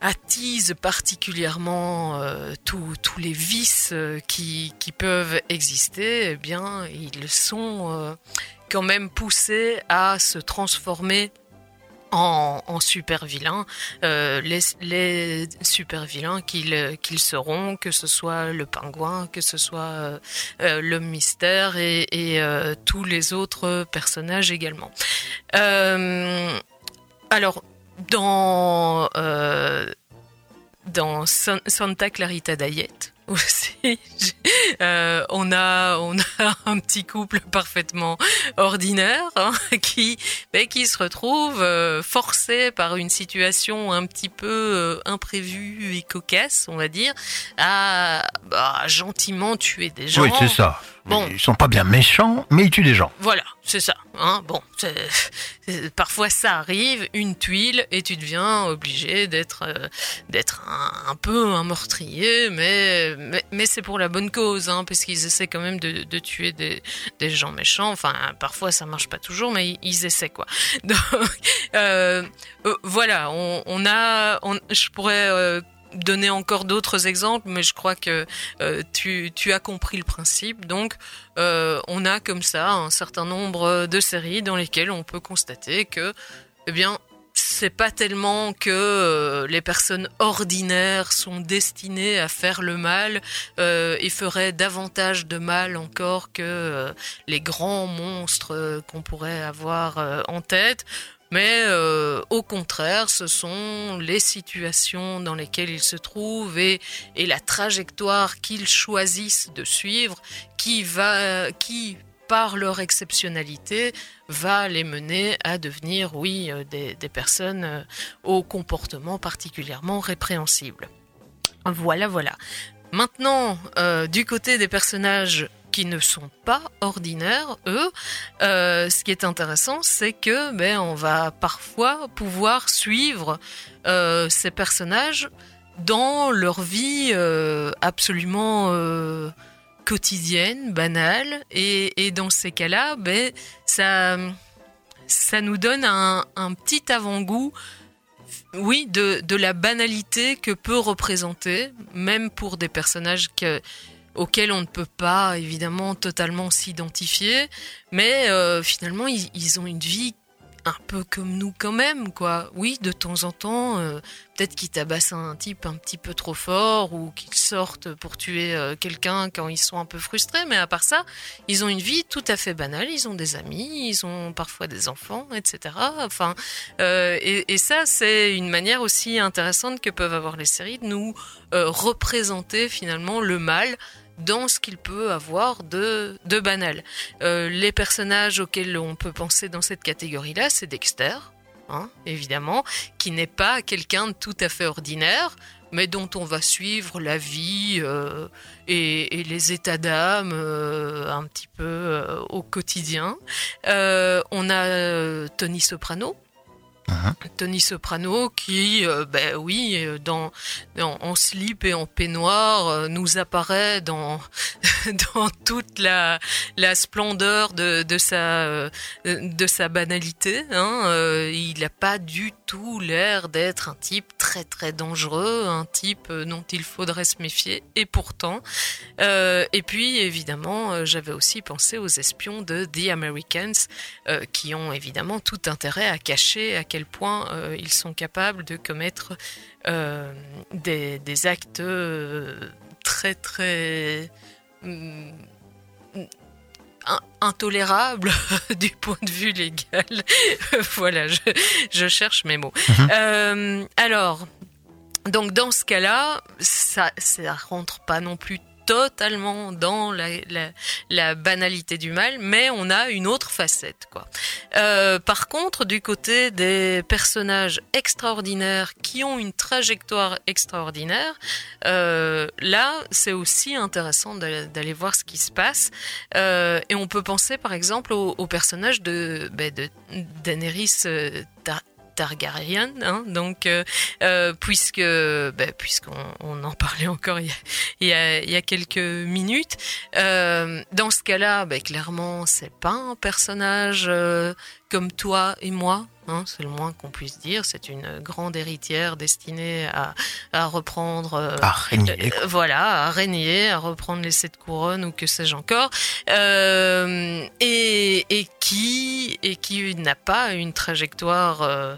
attise particulièrement tous les vices qui, peuvent exister, eh bien, ils sont quand même poussés à se transformer en, en super vilains, euh, les, les super vilains qu'ils seront, que ce soit le pingouin, que ce soit euh, euh, l'homme mystère et, euh, tous les autres personnages également. Alors, dans, dans San- Santa Clarita Diet aussi, euh, on a on a un petit couple parfaitement ordinaire hein, qui ben, qui se retrouve euh, forcé par une situation un petit peu euh, imprévue et cocasse, on va dire, à bah, gentiment tuer des gens. Oui, c'est ça. Bon. Ils sont pas bien méchants, mais ils tuent des gens. Voilà, c'est ça. Hein bon, parfois ça arrive, une tuile, et tu deviens obligé d'être euh, d'être un, un peu un meurtrier, mais mais, mais c'est pour la bonne cause, hein, parce qu'ils essaient quand même de, de tuer des, des gens méchants. Enfin, parfois ça marche pas toujours, mais ils, ils essaient quoi. Donc euh, euh, voilà, on, on a, on, je pourrais donner encore d'autres exemples, mais je crois que euh, tu, as compris le principe. Donc, euh, on a comme ça un certain nombre de séries dans lesquelles on peut constater que, eh bien, c'est pas tellement que euh, les personnes ordinaires sont destinées à faire le mal et feraient davantage de mal encore que les grands monstres qu'on pourrait avoir en tête. Mais euh, au contraire, ce sont les situations dans lesquelles ils se trouvent et, la trajectoire qu'ils choisissent de suivre qui par leur exceptionnalité, va les mener à devenir, oui, euh, des, personnes euh, au comportement particulièrement répréhensible. Voilà, voilà. Maintenant, du côté des personnages qui ne sont pas ordinaires, eux, euh, ce qui est intéressant, c'est que ben, on va parfois pouvoir suivre euh, ces personnages dans leur vie euh, absolument quotidienne, banale, et, dans ces cas-là, ben, ça, ça nous donne un, petit avant-goût oui, de la banalité que peut représenter, même pour des personnages que, auxquels on ne peut pas évidemment totalement s'identifier, mais euh, finalement ils, ils ont une vie un peu comme nous quand même, quoi. Oui, de temps en temps, euh, peut-être qu'ils tabassent un type un petit peu trop fort ou qu'ils sortent pour tuer euh, quelqu'un quand ils sont un peu frustrés, mais à part ça, ils ont une vie tout à fait banale. Ils ont des amis, ils ont parfois des enfants, etc. Enfin, euh, et, ça, c'est une manière aussi intéressante que peuvent avoir les séries de nous représenter finalement le mal dans ce qu'il peut avoir de, de banal. Euh, les personnages auxquels on peut penser dans cette catégorie-là, c'est Dexter, hein, évidemment, qui n'est pas quelqu'un de tout à fait ordinaire, mais dont on va suivre la vie euh, et, les états d'âme euh, un petit peu au quotidien. On a Tony Soprano. Tony Soprano qui, euh, ben oui, euh, dans, en slip et en peignoir, euh, nous apparaît dans dans toute la la splendeur de, de sa de sa banalité. Hein. Il n'a pas du tout l'air d'être un type très très dangereux, un type dont il faudrait se méfier. Et pourtant, et puis évidemment, j'avais aussi pensé aux espions de The Americans, qui ont évidemment tout intérêt à cacher à quel point euh, ils sont capables de commettre euh, des, des actes euh, très très hum, intolérable du point de vue légal. voilà, je, je, cherche mes mots. Mhm. alors, donc dans ce cas-là, ça, ça rentre pas non plus totalement dans la, banalité du mal, mais on a une autre facette. Euh, par contre, du côté des personnages extraordinaires qui ont une trajectoire extraordinaire, euh, là, c'est aussi intéressant d'aller voir ce qui se passe. Euh, et on peut penser, par exemple, au, au personnage de, ben, de Daenerys Targaryen, hein, donc euh, euh, puisque ben, puisqu'on on en parlait encore il y a, il y a, il y a quelques minutes, euh, dans ce cas-là, ben, clairement c'est pas un personnage euh, comme toi et moi, hein, c'est le moins qu'on puisse dire. C'est une grande héritière destinée à, à reprendre, euh, à régner, euh, voilà, à régner, à reprendre les sept couronnes ou que sais-je encore, euh, et, et qui et qui n'a pas une trajectoire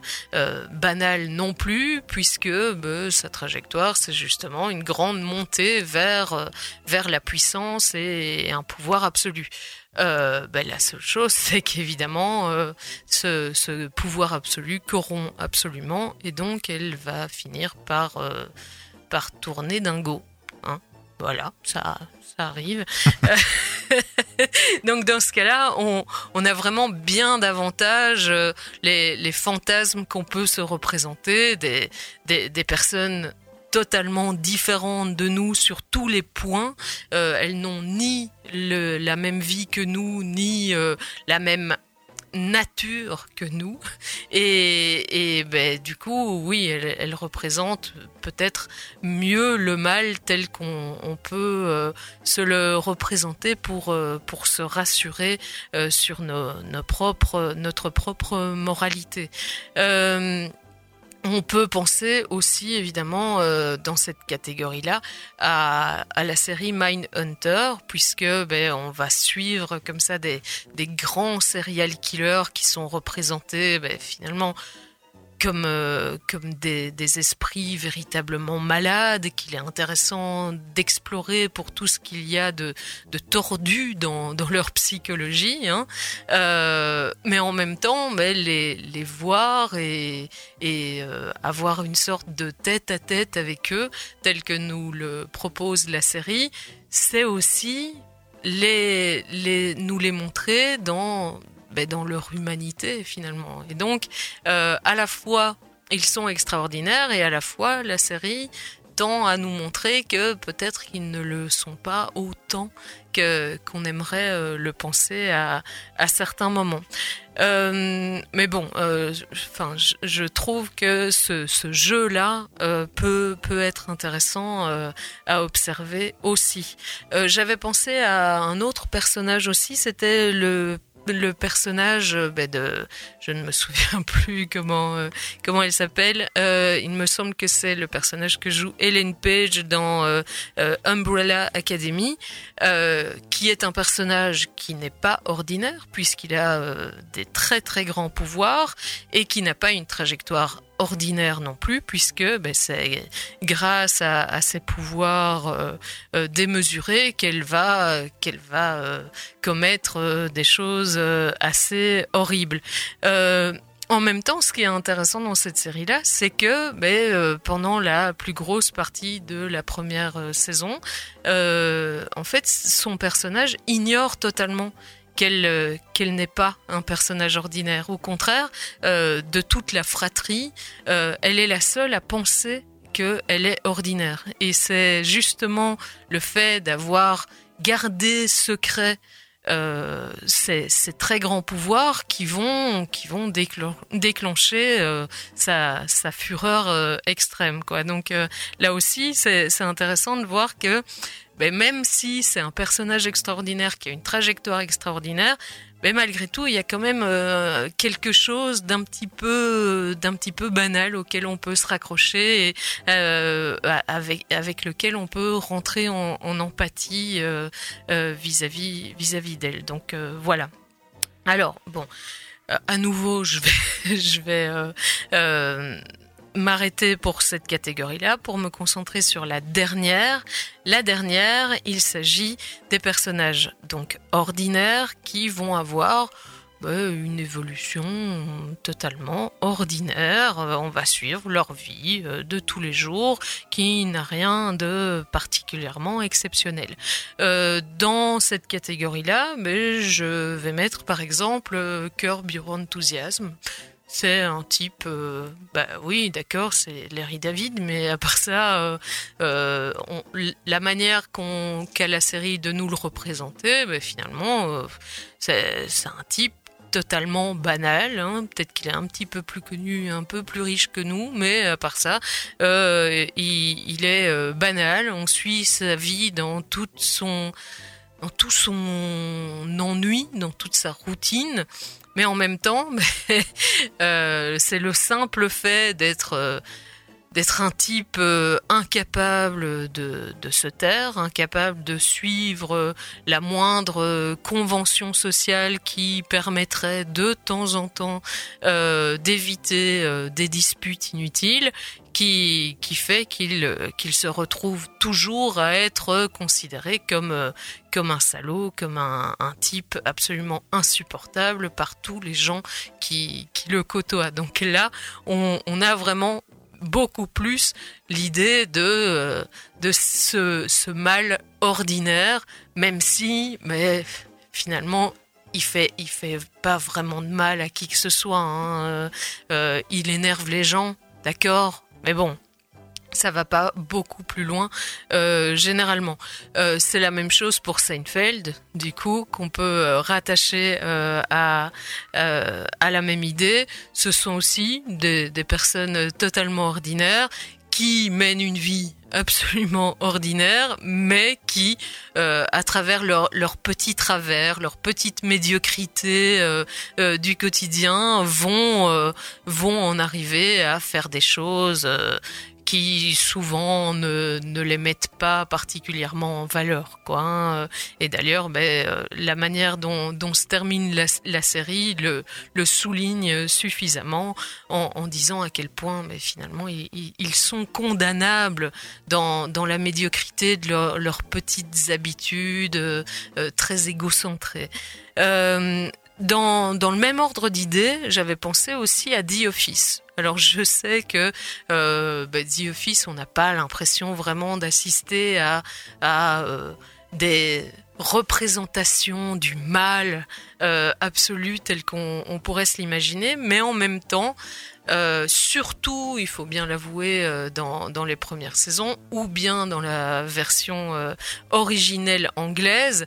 banale non plus, puisque bah, sa trajectoire c'est justement une grande montée vers vers la puissance et, et un pouvoir absolu. Euh, ben, la seule chose, c'est qu'évidemment, euh, ce, ce, pouvoir absolu corrompt absolument, et donc elle va finir par, euh, par tourner dingo. Hein voilà, ça, ça arrive. donc dans ce cas-là, on, on, a vraiment bien davantage les, les fantasmes qu'on peut se représenter, des, des, des personnes totalement différentes de nous sur tous les points. Euh, elles n'ont ni la même vie que nous, ni euh, la même nature que nous et, ben, du coup oui elle, elle représente peut-être mieux le mal tel qu'on on peut euh, se le représenter pour pour se rassurer sur nos propres notre propre moralité on peut penser aussi évidemment euh, dans cette catégorie-là à, à, la série Mindhunter puisque ben, on va suivre comme ça des, des grands serial killers qui sont représentés ben, finalement comme, euh, des, esprits véritablement malades qu'il est intéressant d'explorer pour tout ce qu'il y a de, tordu dans, leur psychologie, hein. euh, mais en même temps mais les, voir et, euh, avoir une sorte de tête à tête avec eux, tel que nous le propose la série, c'est aussi nous les montrer dans ben, dans leur humanité finalement. Et donc, euh, à la fois, ils sont extraordinaires et à la fois, la série tend à nous montrer que peut-être qu'ils ne le sont pas autant qu'on aimerait euh, le penser à, à certains moments. Euh, mais bon, je, trouve que ce, ce jeu-là peut peut être intéressant à observer aussi. J'avais pensé à un autre personnage aussi, c'était le le personnage ben de je ne me souviens plus comment euh, comment elle s'appelle. Euh, il me semble que c'est le personnage que joue Ellen Page dans euh, Umbrella Academy qui est un personnage qui n'est pas ordinaire puisqu'il a des très très grands pouvoirs et qui n'a pas une trajectoire ordinaire non plus, puisque ben, c'est grâce à, ses pouvoirs euh, euh, démesurés qu'elle va, va euh, commettre des choses assez horribles. En même temps, ce qui est intéressant dans cette série-là, c'est que ben, pendant la plus grosse partie de la première saison, en fait, son personnage ignore totalement qu'elle qu'elle n'est pas un personnage ordinaire. Au contraire, euh, de toute la fratrie, euh, elle est la seule à penser qu'elle est ordinaire. Et c'est justement le fait d'avoir gardé secret euh, ces, très grands pouvoirs qui vont qui vont déclen déclencher euh, sa, fureur euh, extrême quoi donc là aussi c'est intéressant de voir que ben, même si c'est un personnage extraordinaire qui a une trajectoire extraordinaire mais malgré tout, il y a quand même euh, quelque chose d'un petit peu, d'un petit peu banal auquel on peut se raccrocher et euh, avec avec lequel on peut rentrer en, en empathie euh, vis-à-vis vis-à-vis d'elle. Donc voilà. Alors bon, à nouveau, je vais je vais m'arrêter pour cette catégorie-là, pour me concentrer sur la dernière. La dernière, il s'agit des personnages donc ordinaires qui vont avoir bah, une évolution totalement ordinaire. On va suivre leur vie euh, de tous les jours qui n'a rien de particulièrement exceptionnel. Euh, dans cette catégorie-là, je vais mettre par exemple Curb Your Enthusiasm. C'est un type, euh, bah oui, d'accord, c'est Larry David, mais à part ça, la manière qu'on qu'a la série de nous le représenter, bah, finalement, c'est un type totalement banal. Hein. Peut-être qu'il est un petit peu plus connu, un peu plus riche que nous, mais à part ça, euh, il, est euh, banal. On suit sa vie dans tout son ennui, dans toute sa routine. Mais en même temps, euh, c'est le simple fait d'être d'être un type euh, incapable de, de, se taire, incapable de suivre euh, la moindre euh, convention sociale qui permettrait de temps en temps d'éviter des disputes inutiles, qui, qui fait qu'il qu'il se retrouve toujours à être considéré comme, comme un salaud, comme un, un type absolument insupportable par tous les gens qui, qui le côtoient. Donc là, on a vraiment beaucoup plus l'idée de, euh, de ce, ce mal ordinaire, même si, mais finalement, il fait, il fait pas vraiment de mal à qui que ce soit. Hein. Euh, euh, il énerve les gens, d'accord, mais bon, ça va pas beaucoup plus loin euh, généralement. Euh, c'est la même chose pour Seinfeld, du coup, qu'on peut euh, rattacher à, à la même idée. Ce sont aussi des, des personnes totalement ordinaires qui mènent une vie absolument ordinaire, mais qui, à travers leurs leur petits travers, leur petite médiocrité du quotidien, vont vont en arriver à faire des choses qui souvent ne, les mettent pas particulièrement en valeur. Quoi, hein. Et d'ailleurs, ben, euh, la manière dont, se termine la, série le, souligne suffisamment en, disant à quel point ben, finalement ils, sont condamnables dans, dans la médiocrité de leur, leurs petites habitudes euh, très égocentrées. Euh, dans, le même ordre d'idées, j'avais pensé aussi à The Office. Alors je sais que euh, bah, The Office, on n'a pas l'impression vraiment d'assister à, euh, des représentations du mal euh, absolu tel qu'on on pourrait se l'imaginer, mais en même temps, euh, surtout, il faut bien l'avouer, dans, les premières saisons, ou bien dans la version originelle anglaise,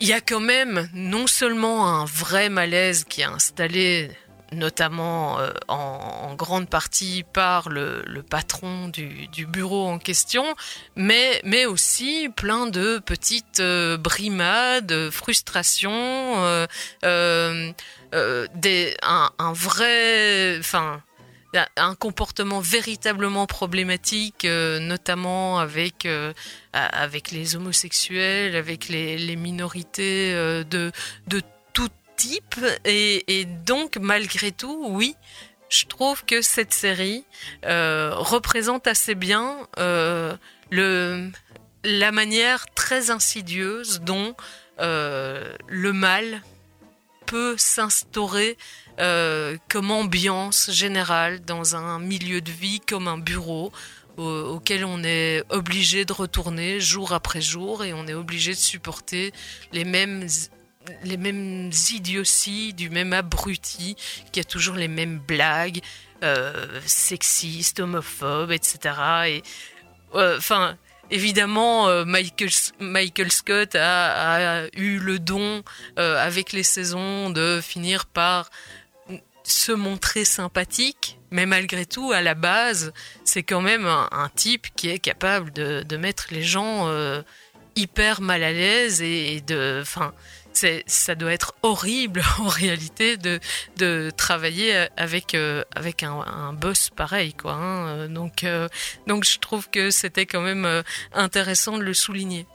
il y a quand même non seulement un vrai malaise qui est installé notamment euh, en, grande partie par le, patron du, bureau en question, mais, mais aussi plein de petites euh, brimades, frustrations, euh, un, un, vrai, enfin, un comportement véritablement problématique, euh, notamment avec avec les homosexuels, avec les, minorités de de tout type. Et, et, donc malgré tout oui je trouve que cette série euh, représente assez bien euh, le la manière très insidieuse dont euh, le mal peut s'instaurer euh, comme ambiance générale dans un milieu de vie comme un bureau auquel on est obligé de retourner jour après jour et on est obligé de supporter les mêmes les mêmes idioties du même abruti qui a toujours les mêmes blagues euh, sexistes, homophobes, etc. Et enfin. Euh, Évidemment, euh, Michael, Scott a, eu le don, euh, avec les saisons, de finir par se montrer sympathique, mais malgré tout, à la base, c'est quand même un, type qui est capable de, mettre les gens euh, hyper mal à l'aise et, de, ça doit être horrible en réalité de, de travailler avec, euh, avec un, un, boss pareil. Quoi, hein. donc, euh, donc je trouve que c'était quand même euh, intéressant de le souligner.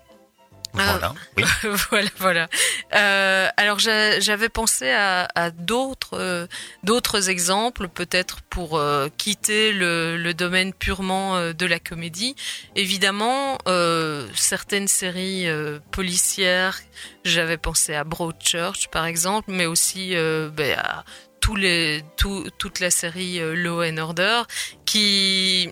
Voilà. Oui. voilà, voilà. Euh, alors j'a- j'avais pensé à, à d'autres euh, d'autres exemples, peut-être pour euh, quitter le, le domaine purement de la comédie. Évidemment, certaines séries policières, j'avais pensé à Broadchurch par exemple, mais aussi ben, à tous les tout, toute la série Law and Order qui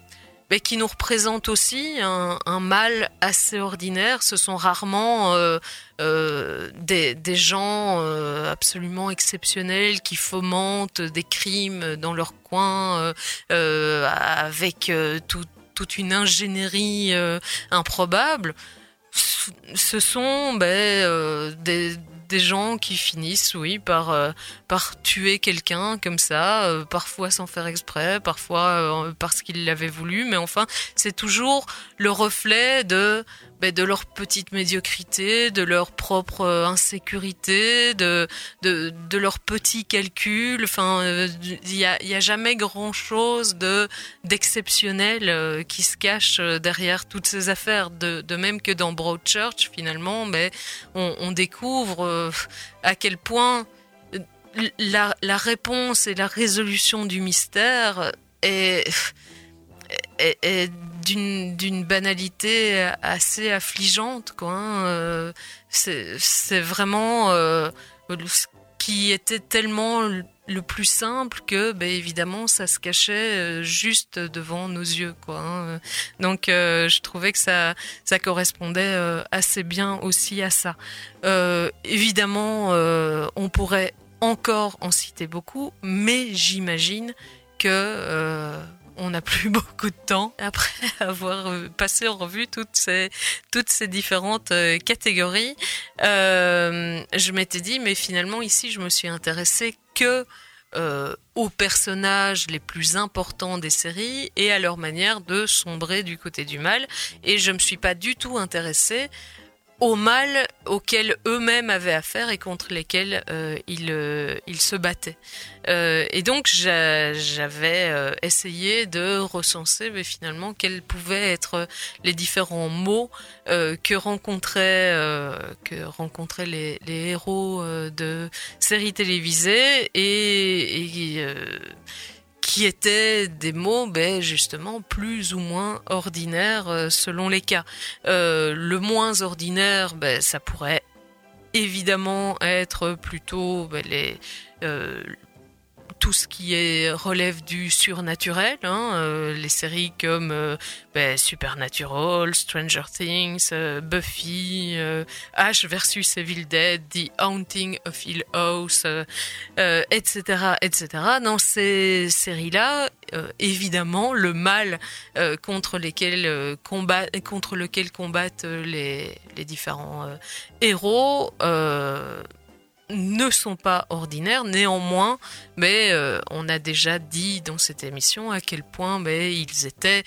mais qui nous représente aussi un, mal assez ordinaire. Ce sont rarement euh, euh, des, gens euh, absolument exceptionnels qui fomentent des crimes dans leur coin avec tout- toute une ingénierie improbable. Ce- sont ben, des, des gens qui finissent, oui, par, euh, tuer quelqu'un comme ça, euh, parfois sans faire exprès, parfois euh, parce qu'ils l'avaient voulu, mais enfin, c'est toujours le reflet de, ben, de leur petite médiocrité, de leur propre euh, insécurité, de, de, de leurs petits calculs. Enfin, euh, il y a, il y a jamais grand chose de d'exceptionnel euh, qui se cache euh, derrière toutes ces affaires. De, même que dans Broadchurch, finalement, mais on, on découvre euh, à quel point euh, la, la réponse et la résolution du mystère est, est, est d'une banalité assez affligeante quoi hein. Euh, c'est vraiment euh, ce qui était tellement le- plus simple que ben évidemment ça se cachait euh, juste devant nos yeux quoi hein. donc je trouvais que ça ça correspondait assez bien aussi à ça évidemment on pourrait encore en citer beaucoup mais j'imagine que on n'a plus beaucoup de temps après avoir euh, passé en revue toutes ces différentes euh, catégories. Euh, je m'étais dit, mais finalement ici, je me suis intéressée que aux personnages les plus importants des séries et à leur manière de sombrer du côté du mal. Et je me suis pas du tout intéressée au mal auquel eux-mêmes avaient affaire et contre lesquels euh, ils, euh, ils se battaient. Euh, et donc j'a- j'avais essayé de recenser mais finalement quels pouvaient être les différents mots que rencontraient les, héros de séries télévisées et, qui étaient des mots ben, justement plus ou moins ordinaires euh, selon les cas. Euh, le moins ordinaire, ben, ça pourrait évidemment être plutôt ben, les, euh, tout ce qui relève du surnaturel, hein, euh, les séries comme euh, ben, Supernatural, Stranger Things, euh, Buffy, Ash versus Evil Dead, The Haunting of Hill House, etc., etc. Dans ces séries-là, évidemment, le mal contre combat, lequel combattent les, les différents héros. Ne sont pas ordinaires. Néanmoins, mais euh, on a déjà dit dans cette émission à quel point mais, ils étaient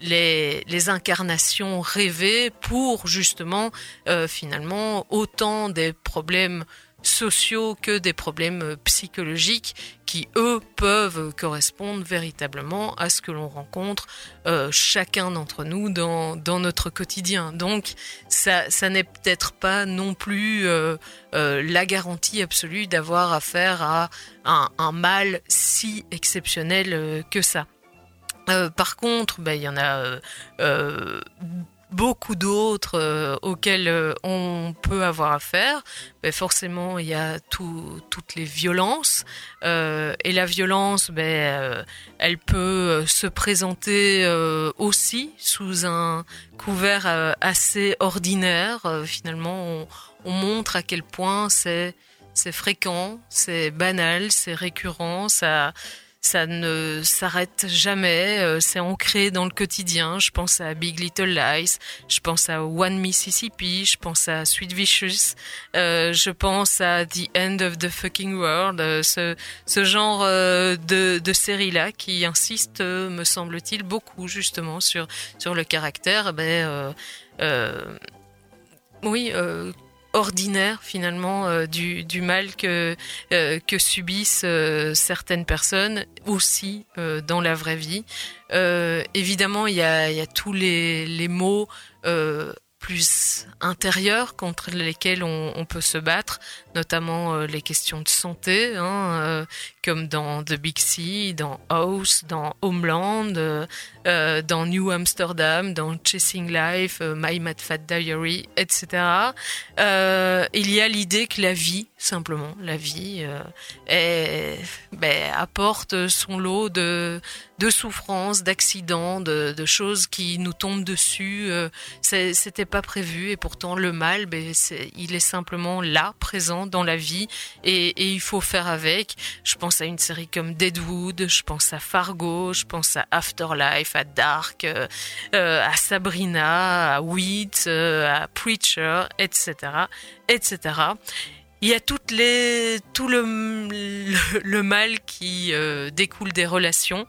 les, les incarnations rêvées pour justement euh, finalement autant des problèmes sociaux que des problèmes psychologiques qui, eux, peuvent correspondre véritablement à ce que l'on rencontre euh, chacun d'entre nous dans, notre quotidien. Donc, ça, n'est peut-être pas non plus euh, euh, la garantie absolue d'avoir affaire à un, mal si exceptionnel que ça. Par contre, ben, il y en a beaucoup d'autres euh, auxquels euh, on peut avoir affaire. Ben, forcément, il y a tout- toutes les violences. Euh, et la violence, ben, elle peut se présenter aussi sous un couvert assez ordinaire. Finalement, on, on montre à quel point c'est fréquent, c'est banal, c'est récurrent, ça ne s'arrête jamais, euh, c'est ancré dans le quotidien. Je pense à Big Little Lies, je pense à One Mississippi, je pense à Sweet Vicious, euh, je pense à The End of the Fucking World, euh, ce, ce genre euh, de, de série-là qui insiste, me semble-t-il, beaucoup justement sur, sur le caractère, ben, oui, euh, ordinaire finalement euh, du, mal que, euh, subissent euh, certaines personnes aussi dans la vraie vie. Évidemment, il y a, tous les, les mots plus intérieures contre lesquelles on, on peut se battre, notamment euh, les questions de santé, hein, euh, comme dans The Big Sea, dans House, dans Homeland, euh, dans New Amsterdam, dans Chasing Life, My Mad Fat Diary, etc. Il y a l'idée que la vie, simplement, la vie, ben, apporte son lot de, de souffrances, d'accidents, de, choses qui nous tombent dessus. C'était pas prévu et pourtant le mal, ben, il est simplement là, présent dans la vie et, il faut faire avec. Je pense à une série comme Deadwood, je pense à Fargo, je pense à Afterlife, à Dark, euh, euh, à Sabrina, à Weeds, euh, à Preacher, etc., etc. Il y a toutes les, tout le, mal qui découle des relations.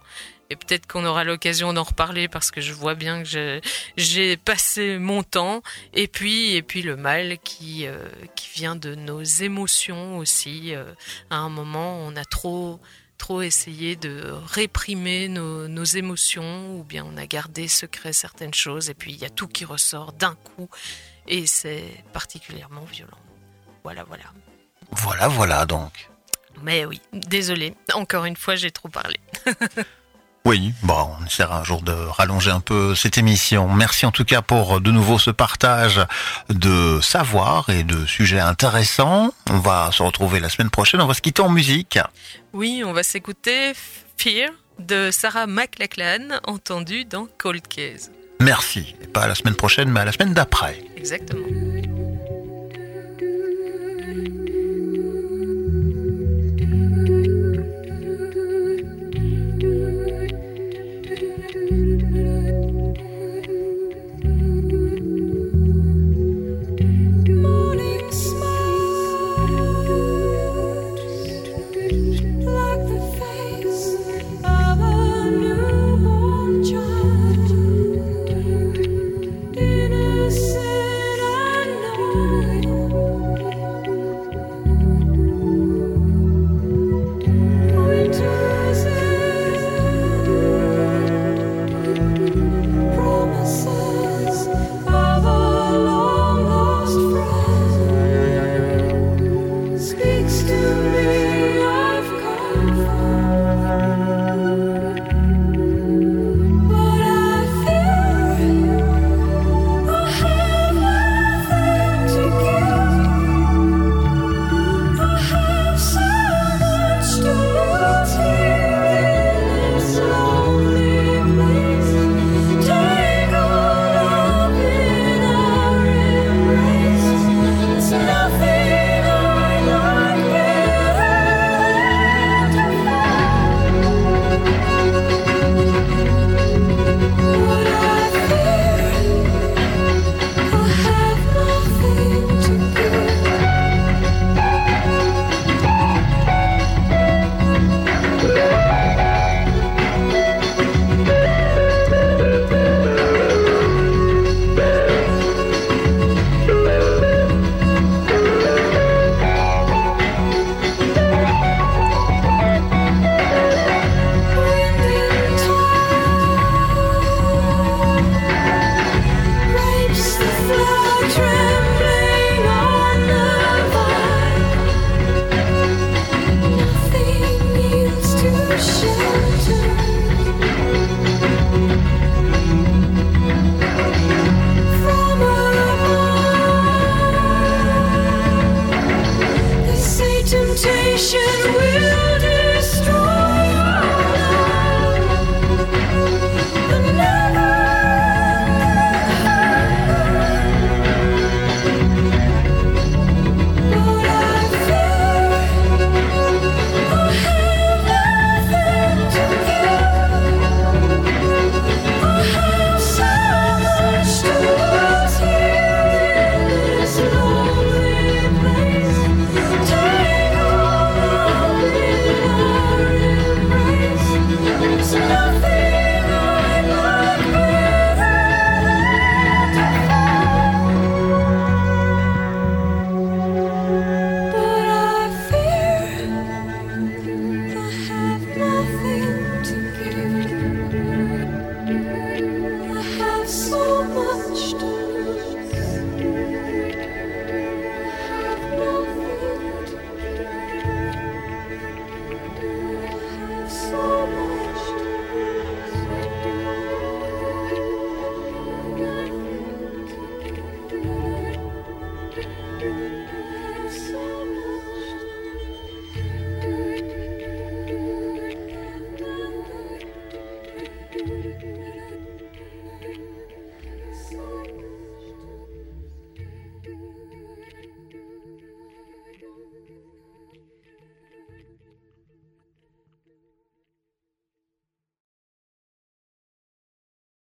Et peut-être qu'on aura l'occasion d'en reparler parce que je vois bien que j'ai- passé mon temps. Et puis, et puis le mal qui, euh, qui vient de nos émotions aussi. Euh, à un moment, on a trop, trop essayé de réprimer nos, nos émotions ou bien on a gardé secret certaines choses. Et puis, il y a tout qui ressort d'un coup. Et c'est particulièrement violent. Voilà, voilà. Voilà, voilà donc. Mais oui, désolé. Encore une fois, j'ai trop parlé. Oui, bon, on essaiera un jour de rallonger un peu cette émission. Merci en tout cas pour de nouveau ce partage de savoir et de sujets intéressants. On va se retrouver la semaine prochaine. On va se quitter en musique. Oui, on va s'écouter Fear de Sarah McLachlan, entendu dans Cold Case. Merci. Et pas à la semaine prochaine, mais à la semaine d'après. Exactement.